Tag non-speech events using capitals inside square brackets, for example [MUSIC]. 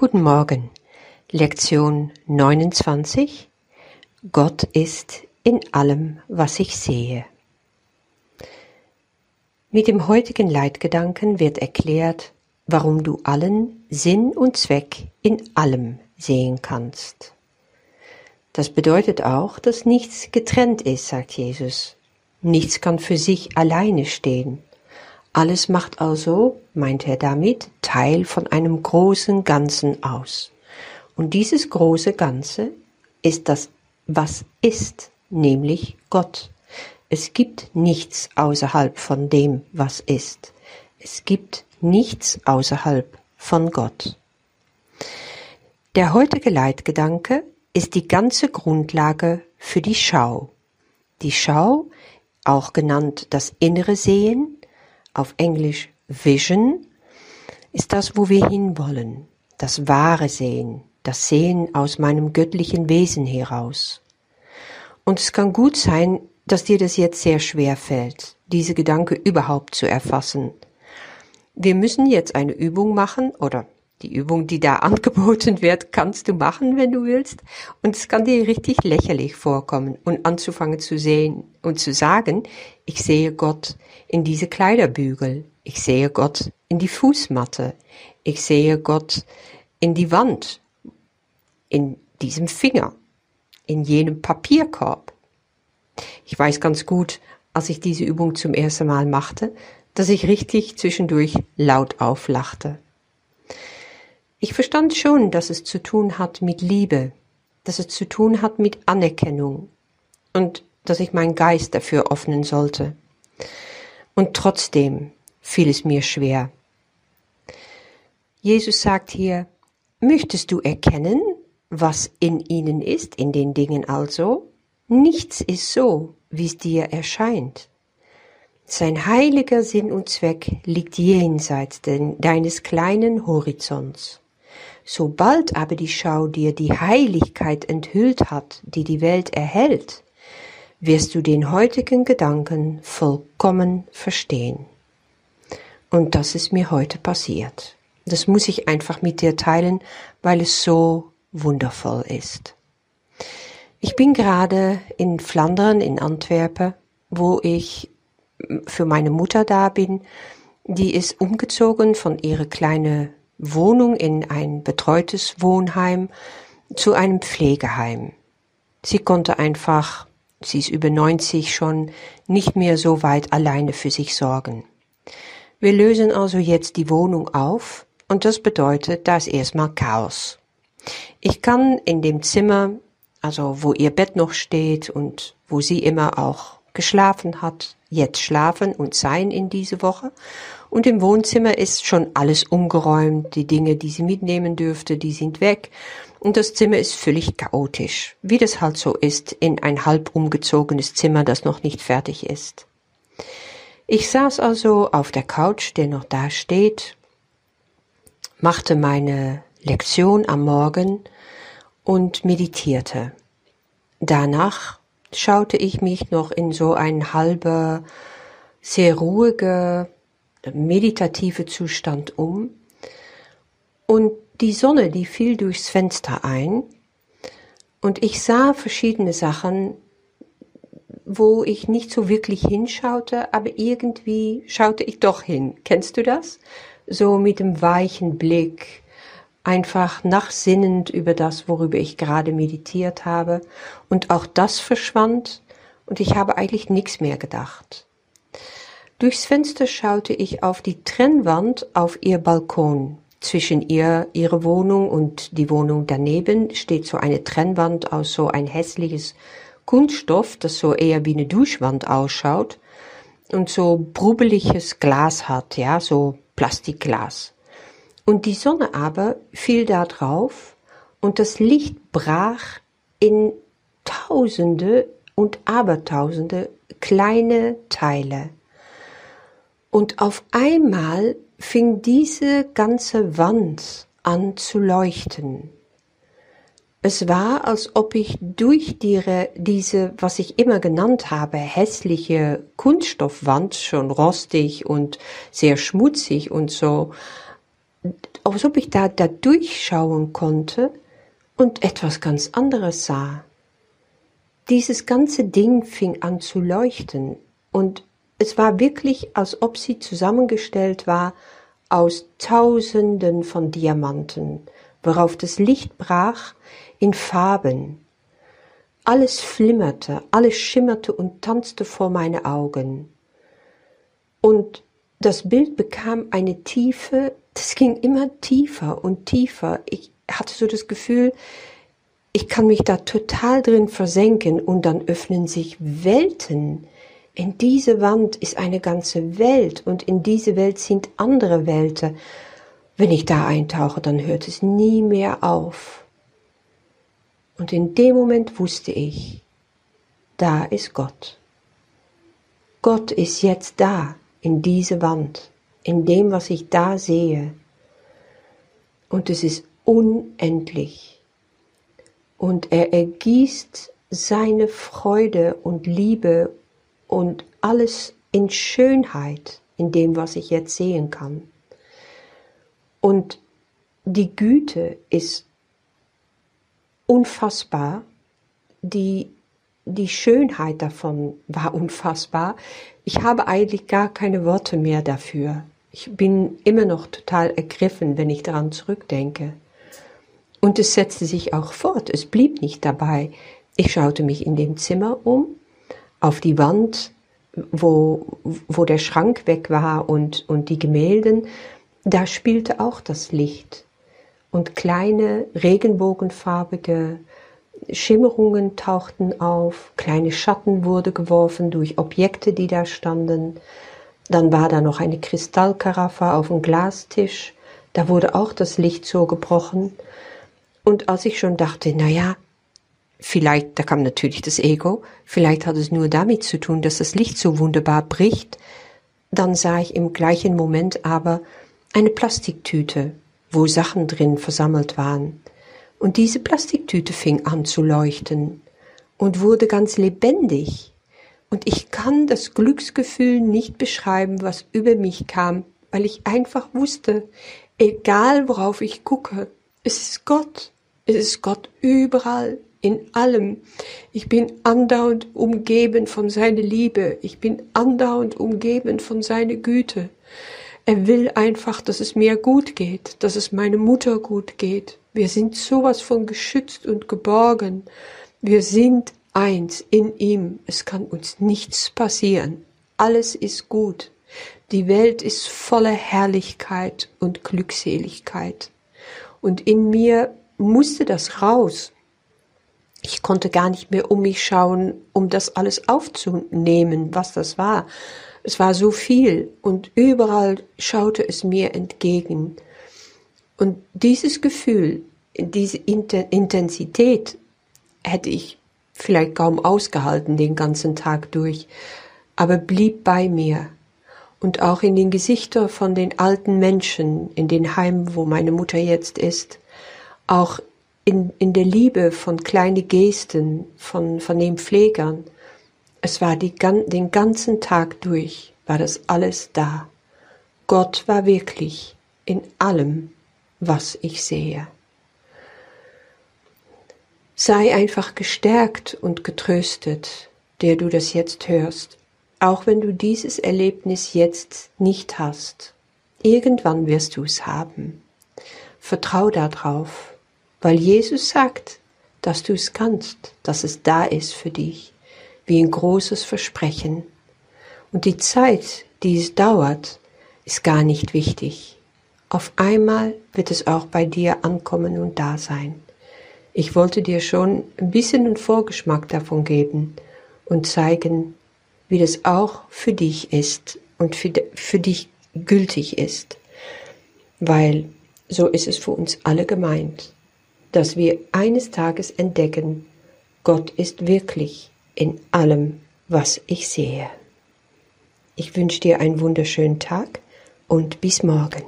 Guten Morgen. Lektion 29. Gott ist in allem, was ich sehe. Mit dem heutigen Leitgedanken wird erklärt, warum du allen Sinn und Zweck in allem sehen kannst. Das bedeutet auch, dass nichts getrennt ist, sagt Jesus. Nichts kann für sich alleine stehen. Alles macht also, meint er damit, Teil von einem großen Ganzen aus. Und dieses große Ganze ist das, was ist, nämlich Gott. Es gibt nichts außerhalb von dem, was ist. Es gibt nichts außerhalb von Gott. Der heutige Leitgedanke ist die ganze Grundlage für die Schau. Die Schau, auch genannt das innere Sehen, auf Englisch Vision, ist das, wo wir hinwollen, das wahre Sehen, das Sehen aus meinem göttlichen Wesen heraus. Und es kann gut sein, dass dir das jetzt sehr schwer fällt, diese Gedanke überhaupt zu erfassen. Wir müssen jetzt eine Übung machen oder die Übung, die da [LAUGHS] angeboten wird, kannst du machen, wenn du willst. Und es kann dir richtig lächerlich vorkommen und anzufangen zu sehen und zu sagen, ich sehe Gott in diese Kleiderbügel. Ich sehe Gott in die Fußmatte. Ich sehe Gott in die Wand. In diesem Finger. In jenem Papierkorb. Ich weiß ganz gut, als ich diese Übung zum ersten Mal machte, dass ich richtig zwischendurch laut auflachte. Ich verstand schon, dass es zu tun hat mit Liebe, dass es zu tun hat mit Anerkennung und dass ich meinen Geist dafür öffnen sollte. Und trotzdem fiel es mir schwer. Jesus sagt hier, möchtest du erkennen, was in ihnen ist, in den Dingen also? Nichts ist so, wie es dir erscheint. Sein heiliger Sinn und Zweck liegt jenseits deines kleinen Horizonts. Sobald aber die Schau dir die Heiligkeit enthüllt hat, die die Welt erhält, wirst du den heutigen Gedanken vollkommen verstehen. Und das ist mir heute passiert. Das muss ich einfach mit dir teilen, weil es so wundervoll ist. Ich bin gerade in Flandern, in Antwerpen, wo ich für meine Mutter da bin. Die ist umgezogen von ihrer kleinen Wohnung in ein betreutes Wohnheim zu einem Pflegeheim. Sie konnte einfach, sie ist über 90 schon, nicht mehr so weit alleine für sich sorgen. Wir lösen also jetzt die Wohnung auf und das bedeutet, da ist erstmal Chaos. Ich kann in dem Zimmer, also wo ihr Bett noch steht und wo sie immer auch geschlafen hat, jetzt schlafen und sein in diese Woche. Und im Wohnzimmer ist schon alles umgeräumt. Die Dinge, die sie mitnehmen dürfte, die sind weg. Und das Zimmer ist völlig chaotisch, wie das halt so ist in ein halb umgezogenes Zimmer, das noch nicht fertig ist. Ich saß also auf der Couch, der noch da steht, machte meine Lektion am Morgen und meditierte. Danach schaute ich mich noch in so ein halber, sehr ruhiger, meditative Zustand um und die Sonne, die fiel durchs Fenster ein und ich sah verschiedene Sachen, wo ich nicht so wirklich hinschaute, aber irgendwie schaute ich doch hin. Kennst du das? So mit dem weichen Blick, einfach nachsinnend über das, worüber ich gerade meditiert habe. Und auch das verschwand und ich habe eigentlich nichts mehr gedacht. Durchs Fenster schaute ich auf die Trennwand auf ihr Balkon. Zwischen ihr, ihre Wohnung und die Wohnung daneben steht so eine Trennwand aus so ein hässliches Kunststoff, das so eher wie eine Duschwand ausschaut und so brubbeliges Glas hat, ja, so Plastikglas. Und die Sonne aber fiel da drauf und das Licht brach in Tausende und Abertausende kleine Teile. Und auf einmal fing diese ganze Wand an zu leuchten. Es war, als ob ich durch die, diese, was ich immer genannt habe, hässliche Kunststoffwand, schon rostig und sehr schmutzig und so, als ob ich da, da durchschauen konnte und etwas ganz anderes sah. Dieses ganze Ding fing an zu leuchten und es war wirklich, als ob sie zusammengestellt war aus Tausenden von Diamanten, worauf das Licht brach in Farben. Alles flimmerte, alles schimmerte und tanzte vor meine Augen. Und das Bild bekam eine Tiefe, das ging immer tiefer und tiefer. Ich hatte so das Gefühl, ich kann mich da total drin versenken und dann öffnen sich Welten. In diese Wand ist eine ganze Welt und in diese Welt sind andere Welten. Wenn ich da eintauche, dann hört es nie mehr auf. Und in dem Moment wusste ich, da ist Gott. Gott ist jetzt da, in diese Wand, in dem, was ich da sehe. Und es ist unendlich. Und er ergießt seine Freude und Liebe und alles in Schönheit in dem, was ich jetzt sehen kann. Und die Güte ist unfassbar, die, die Schönheit davon war [LAUGHS] unfassbar. Ich habe eigentlich gar keine Worte mehr dafür. Ich bin immer noch total ergriffen, wenn ich daran zurückdenke. Und es setzte sich auch fort, es blieb nicht dabei. Ich schaute mich in dem Zimmer um, auf die Wand, wo, wo der Schrank weg war und, und die Gemälden, da spielte auch das Licht und kleine regenbogenfarbige Schimmerungen tauchten auf, kleine Schatten wurde geworfen durch Objekte, die da standen. Dann war da noch eine Kristallkaraffe auf dem Glastisch, da wurde auch das Licht so gebrochen. Und als ich schon dachte, na ja, vielleicht, da kam natürlich das Ego, vielleicht hat es nur damit zu tun, dass das Licht so wunderbar bricht, dann sah ich im gleichen Moment aber eine Plastiktüte wo Sachen drin versammelt waren. Und diese Plastiktüte fing an zu leuchten und wurde ganz lebendig. Und ich kann das Glücksgefühl nicht beschreiben, was über mich kam, weil ich einfach wusste, egal worauf ich gucke, es ist Gott. Es ist Gott überall, in allem. Ich bin andauernd umgeben von seiner Liebe. Ich bin andauernd umgeben von seiner Güte. Er will einfach, dass es mir gut geht, dass es meine Mutter gut geht. Wir sind sowas von geschützt und geborgen. Wir sind eins in ihm. Es kann uns nichts passieren. Alles ist gut. Die Welt ist voller Herrlichkeit und Glückseligkeit. Und in mir musste das raus. Ich konnte gar nicht mehr um mich schauen, um das alles aufzunehmen, was das war. Es war so viel und überall schaute es mir entgegen. Und dieses Gefühl, diese Intensität hätte ich vielleicht kaum ausgehalten den ganzen Tag durch, aber blieb bei mir. Und auch in den Gesichtern von den alten Menschen in den Heimen, wo meine Mutter jetzt ist, auch in, in der Liebe von kleinen Gesten von, von den Pflegern, es war die, den ganzen Tag durch, war das alles da. Gott war wirklich in allem, was ich sehe. Sei einfach gestärkt und getröstet, der du das jetzt hörst, auch wenn du dieses Erlebnis jetzt nicht hast. Irgendwann wirst du es haben. Vertrau darauf, weil Jesus sagt, dass du es kannst, dass es da ist für dich wie ein großes Versprechen. Und die Zeit, die es dauert, ist gar nicht wichtig. Auf einmal wird es auch bei dir ankommen und da sein. Ich wollte dir schon ein bisschen einen Vorgeschmack davon geben und zeigen, wie das auch für dich ist und für, für dich gültig ist. Weil so ist es für uns alle gemeint, dass wir eines Tages entdecken, Gott ist wirklich in allem, was ich sehe. Ich wünsche dir einen wunderschönen Tag und bis morgen.